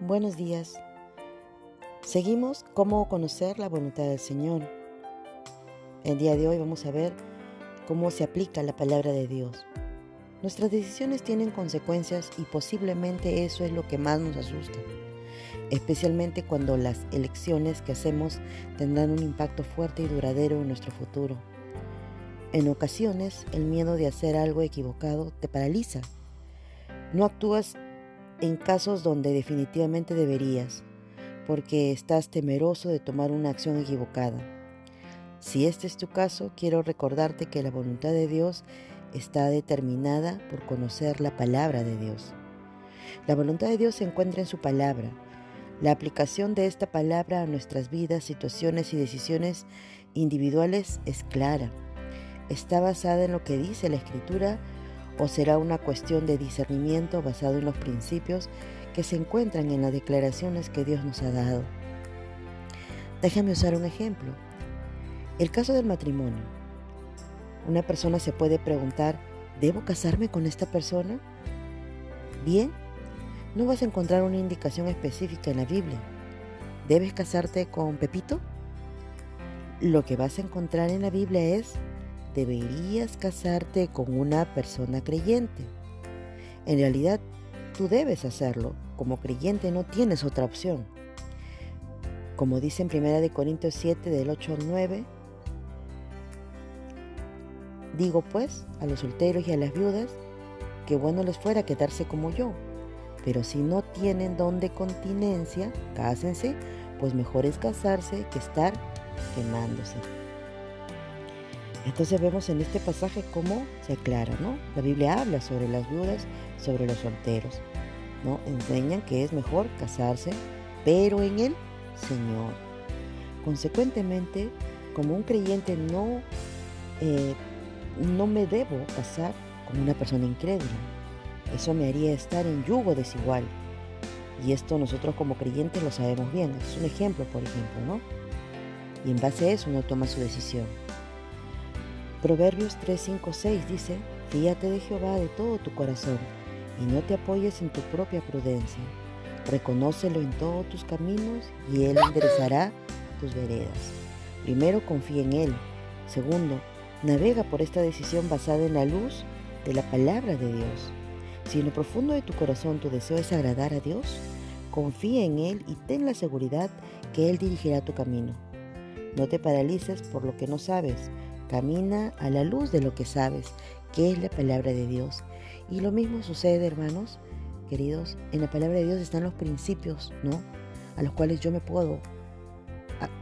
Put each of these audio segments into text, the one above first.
Buenos días. Seguimos cómo conocer la voluntad del Señor. El día de hoy vamos a ver cómo se aplica la palabra de Dios. Nuestras decisiones tienen consecuencias y posiblemente eso es lo que más nos asusta, especialmente cuando las elecciones que hacemos tendrán un impacto fuerte y duradero en nuestro futuro. En ocasiones, el miedo de hacer algo equivocado te paraliza. No actúas en casos donde definitivamente deberías, porque estás temeroso de tomar una acción equivocada. Si este es tu caso, quiero recordarte que la voluntad de Dios está determinada por conocer la palabra de Dios. La voluntad de Dios se encuentra en su palabra. La aplicación de esta palabra a nuestras vidas, situaciones y decisiones individuales es clara. Está basada en lo que dice la Escritura o será una cuestión de discernimiento basado en los principios que se encuentran en las declaraciones que Dios nos ha dado. Déjame usar un ejemplo. El caso del matrimonio. Una persona se puede preguntar, ¿debo casarme con esta persona? Bien, no vas a encontrar una indicación específica en la Biblia. ¿Debes casarte con Pepito? Lo que vas a encontrar en la Biblia es deberías casarte con una persona creyente. En realidad, tú debes hacerlo. Como creyente no tienes otra opción. Como dice en 1 Corintios 7 del 8 al 9, digo pues a los solteros y a las viudas que bueno les fuera quedarse como yo, pero si no tienen don de continencia, cásense, pues mejor es casarse que estar quemándose. Entonces vemos en este pasaje cómo se aclara, ¿no? La Biblia habla sobre las viudas, sobre los solteros, ¿no? Enseñan que es mejor casarse, pero en el Señor. Consecuentemente, como un creyente no, eh, no me debo casar con una persona incrédula. Eso me haría estar en yugo desigual. Y esto nosotros como creyentes lo sabemos bien. Es un ejemplo, por ejemplo, ¿no? Y en base a eso uno toma su decisión. Proverbios 3, 5, 6 dice, Fíate de Jehová de todo tu corazón y no te apoyes en tu propia prudencia. Reconócelo en todos tus caminos y Él enderezará tus veredas. Primero, confía en Él. Segundo, navega por esta decisión basada en la luz de la palabra de Dios. Si en lo profundo de tu corazón tu deseo es agradar a Dios, confía en Él y ten la seguridad que Él dirigirá tu camino. No te paralices por lo que no sabes, Camina a la luz de lo que sabes, que es la palabra de Dios. Y lo mismo sucede, hermanos, queridos, en la palabra de Dios están los principios, ¿no? A los cuales yo me puedo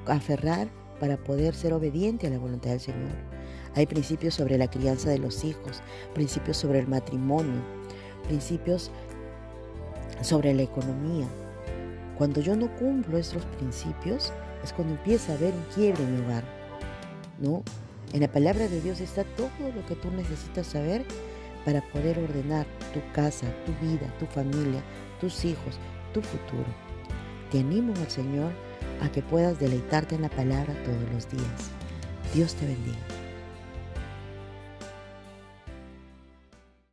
aferrar para poder ser obediente a la voluntad del Señor. Hay principios sobre la crianza de los hijos, principios sobre el matrimonio, principios sobre la economía. Cuando yo no cumplo estos principios, es cuando empieza a haber un quiebre en mi hogar, ¿no? En la palabra de Dios está todo lo que tú necesitas saber para poder ordenar tu casa, tu vida, tu familia, tus hijos, tu futuro. Te animo al Señor a que puedas deleitarte en la palabra todos los días. Dios te bendiga.